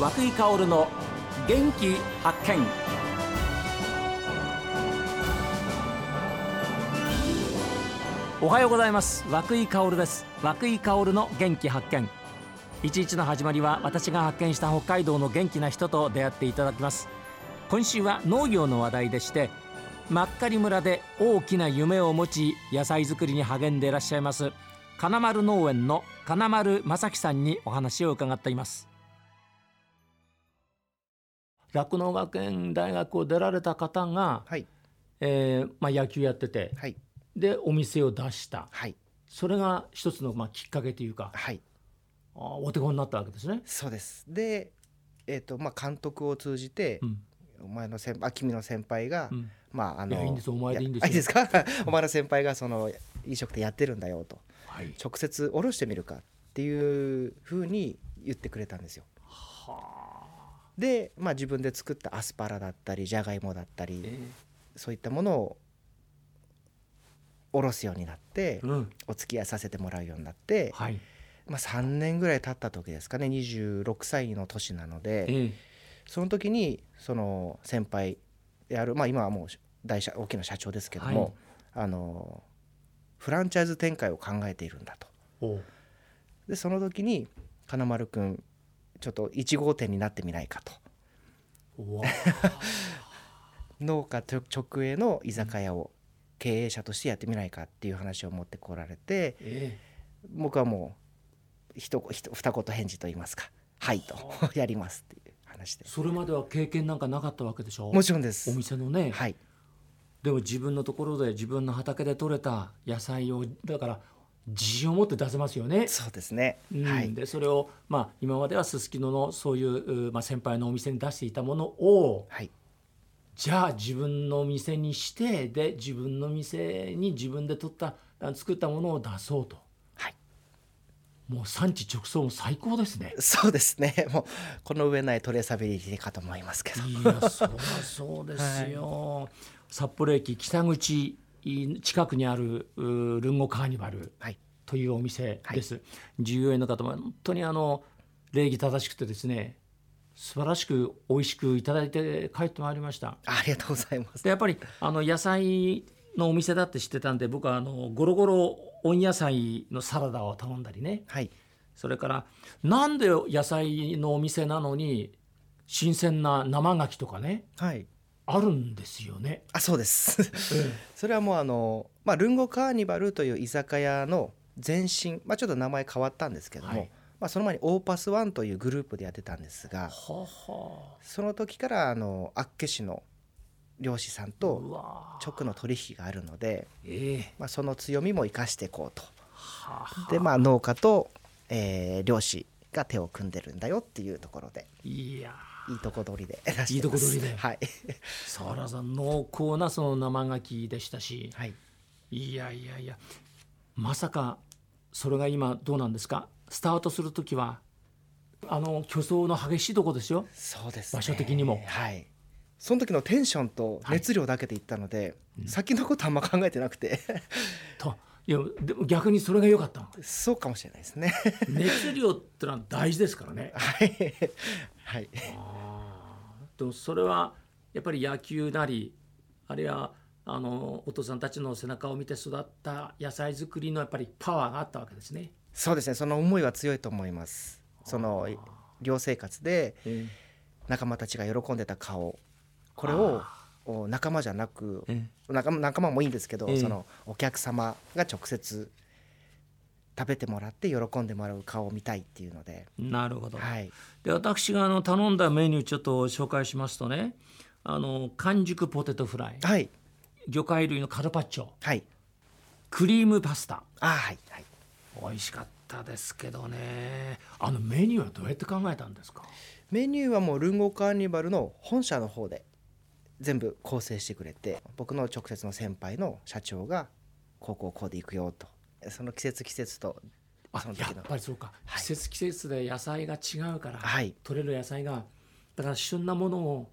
和久井薫の元気発見。おはようございます。和久井薫です。和久井薫の元気発見。一日の始まりは私が発見した北海道の元気な人と出会っていただきます。今週は農業の話題でして真狩村で大きな夢を持ち野菜作りに励んでいらっしゃいます金丸農園の金丸正樹さんにお話を伺っています。酪農学園大学を出られた方が、はい。えーまあ、野球やっててはい。でお店を出した。はい。それが一つの、まあ、きっかけというかはい。あーお手本になったわけですね。そうです。でえっ、とまあ監督を通じて、うん。お前の先あ君の先輩が、うん。まああのいやいいんですお前でいいんですいいですか？お前の先輩がその飲食店やってるんだよと。はい、直接おろしてみるかっていうふうに言ってくれたんですよ。はで、まあ、自分で作ったアスパラだったりじゃがいもだったりえそういったものをおろすようになってーうん。お付き合いさせてもらうようになって、はい。まあ、3年ぐらい経った時ですかね26歳の年なので、えーその時にその先輩である、まあ、今はもう大社大きな社長ですけども、あのフランチャイズ展開を考えているんだと。でその時に金丸君ちょっと1号店になってみないかと。農家直営の居酒屋を経営者としてやってみないかっていう話を持ってこられてえ僕はもうひとひと二言返事と言いますか「はい」と「やります」っていう話でーそれまでは経験なんかなかったわけでしょ？もちろんです。お店のね、はい。でも自分のところで自分の畑で採れた野菜をだから自信を持って出せますよね。そうですね、うん。はい。でそれを、まあ、今まではすすきののそういう、うまあ、先輩のお店に出していたものをはい。じゃあ自分の店にしてで自分の店に自分で取ったあ作ったものを出そうと。はい。もう産地直送も最高ですね。そうですね。もうこの上ないトレーサビリティかと思いますけど。いやそりゃそうですよ、札幌駅北口近くにあるうルンゴカーニバルはい。というお店です、従業員の方も本当にあの礼儀正しくてですね素晴らしく美味しくいただいて帰ってまいりました。ありがとうございます。でやっぱりあの野菜のお店だって知ってたんで僕はあのゴロゴロ温野菜のサラダを頼んだりね。はい。それからなんで野菜のお店なのに新鮮な生牡蠣とかね。はいあるんですよね。あそうです。それはもうあの、まあ、ルンゴカーニバルという居酒屋の前身、まあ、ちょっと名前変わったんですけども、はい。まあ、その前にオーパスワンというグループでやってたんですがその時からあの厚岸の漁師さんうとわ直の取引があるので、ええ。まあ、その強みも生かしていこうと。ははでまあ農家と、えー漁師が手を組んでるんだよっていうところで。いやいいとこ取りで。いいとこ取りで。はい、そらさ濃厚なその生牡蠣でしたし。はい、いやいやいや。まさかそれが今どうなんですか？スタートする時はあの巨層の激しいとこですよ。そうですね。場所的にも。はい。その時のテンションと熱量だけで行ったので、先のことあんま考えてなくて。といやでも逆にそれが良かったの。そうかもしれないですね。熱量ってのは大事ですからね。はい。はい。もそれはやっぱり野球なりあるいはあのお父さんたちの背中を見て育った野菜作りのやっぱりパワーがあったわけですね。そうですね。その思いは強いと思います。その寮生活で仲間たちが喜んでた顔。これをお仲間じゃなくえ仲間仲間もいいんですけど、ええそのお客様が直接食べてもらって喜んでもらう顔を見たいっていうので、なるほど。はい、で私があの頼んだメニューちょっと紹介しますとねあの完熟ポテトフライ。はい。魚介類のカルパッチョ。はい。クリームパスタ。あはいはい。美味しかったですけどね。あのメニューはどうやって考えたんですか？メニューはもうルンゴカーニバルの本社の方で全部構成してくれて僕の直接の先輩の社長がこうこうこうでいくよと。その季節季節とその時の。ぱりそうか、はい。季節季節で野菜が違うから、はい。取れる野菜がだから旬なものを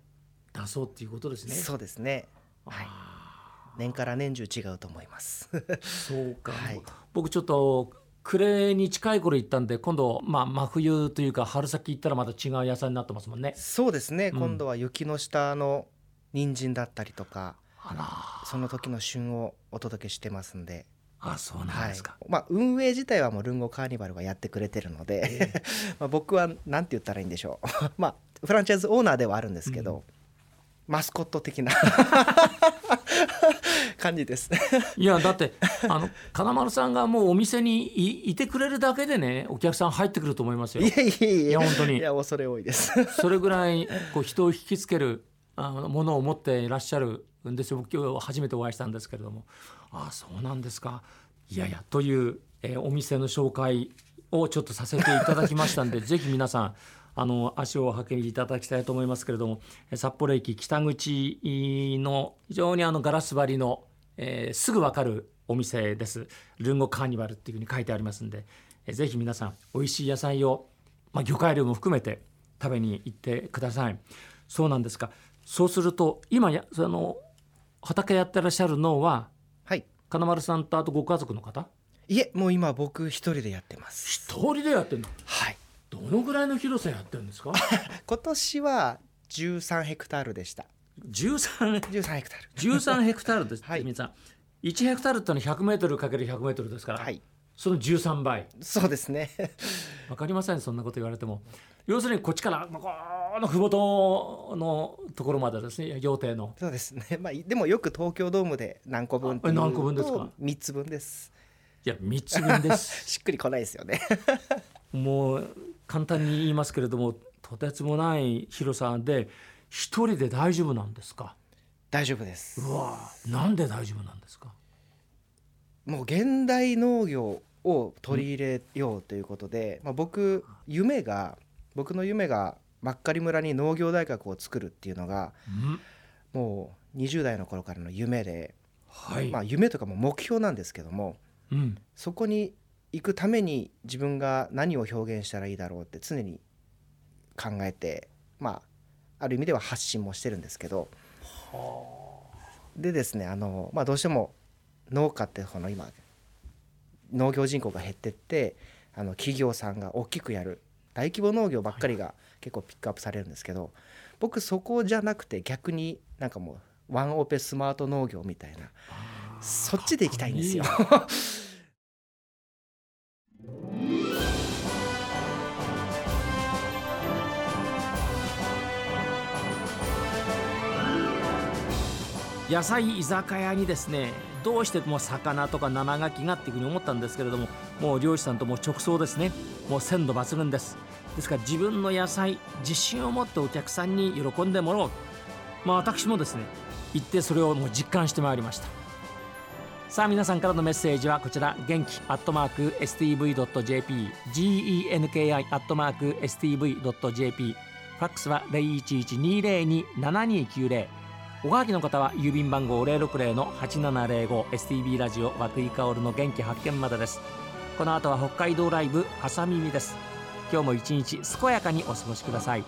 出そうっていうことですね。そうですね。はい。あ年から年中違うと思います。ーそうか、はい。僕ちょっと暮れに近い頃行ったんで今度、まあ、真冬というか春先行ったらまた違う野菜になってますもんね。そうですね、うん。今度は雪の下の人参だったりとかその時の旬をお届けしてますんで、あそうなんはいですか、まあ、運営自体はもうルンゴカーニバルがやってくれてるので、まあ僕は何て言ったらいいんでしょう。まあフランチャイズオーナーではあるんですけど、マスコット的な 感じです。いやだってあの金丸さんがもうお店にいいてくれるだけでねお客さん入ってくると思いますよ。いやいやいやいや本当に。いや恐れ多いです。それぐらいこう人を引きつけるあのものを持っていらっしゃるんですよ。僕今日初めてお会いしたんですけれども。ああそうなんですか。いやいやという、えーお店の紹介をちょっとさせていただきましたんで ぜひ皆さんあの足を運んでいただきたいと思いますけれどもえー札幌駅北口の非常にあのガラス張りの、えーすぐ分かるお店です。ルンゴカーニバルっていうふうに書いてありますんで、えーぜひ皆さん美味しい野菜を、まあ、魚介類も含めて食べに行ってください。そうなんですかそうすると今やその畑やってらっしゃるのははい。金丸さんとあとご家族の方？いえもう今僕一人でやってます。一人でやってるの？はい。どのぐらいの広さやってるんですか？今年は13ヘクタールでした。13 13ヘクタール。13ヘクタールです、はい。皆さん。1ヘクタールってのは100メートルかける100メートルですから、はいその13倍。そうですね。わかりませんそんなこと言われても。要するにこっちからまあこの麓のところまでですね料亭の。そうですね。まあでもよく東京ドームで何個分何個分ですか？3つ分です。いや3つ分です。しっくりこないですよね。もう簡単に言いますけれどもとてつもない広さで一人で大丈夫なんですか？大丈夫です。うわなんで大丈夫なんですか？もう現代農業を取り入れようということで、まあ、僕夢が僕の夢が真っ狩村に農業大学を作るっていうのがうん。もう20代の頃からの夢で、はい、まあ、夢とかも目標なんですけどもうん。そこに行くために自分が何を表現したらいいだろうって常に考えてまあある意味では発信もしてるんですけど。でですねあの、まあ、どうしても農家ってこの今農業人口が減ってってあの企業さんが大きくやる大規模農業ばっかりが結構ピックアップされるんですけど僕そこじゃなくて逆になんかもうワンオペスマート農業みたいなそっちで行きたいんですよ。野菜居酒屋にですねどうしても魚とか生牡蠣がっていうふうに思ったんですけれどももう漁師さんとも直送ですね。もう鮮度抜群です。ですから自分の野菜自信を持ってお客さんに喜んでもらおう。まあ私もですね行ってそれをもう実感してまいりました。さあ皆さんからのメッセージはこちら。元気アットマーク STV.jp genki アットマーク STV.jp ファックスは0112027290おはがきの方は郵便番号060-8705 STB ラジオ和久井薫の元気発見までです。この後は北海道ライブ朝耳です。今日も一日健やかにお過ごしください。